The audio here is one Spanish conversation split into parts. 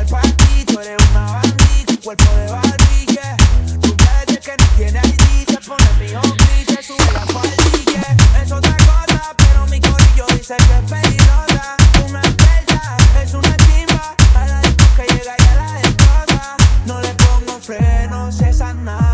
el party, tú eres una bandita, cuerpo de Barbie, yeah. Tú desde que no tiene ID, te pone mi hombre, te sube la faldilla. Yeah. Es otra cosa, pero mi corillo dice que es peligrosa. Una perla, es una chimba, a la que llega y a la destroza. No le pongo frenos, esa nada.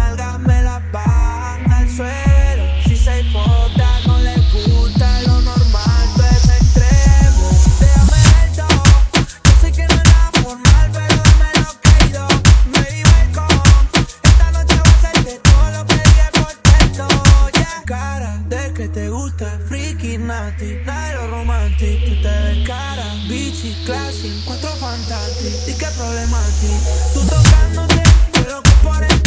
cara de que te gusta Friki, nati, nairo romantic Tú te ves cara, bichi, classic Cuatro fantastic, y qué problemático. Tú tocándote, pero que por el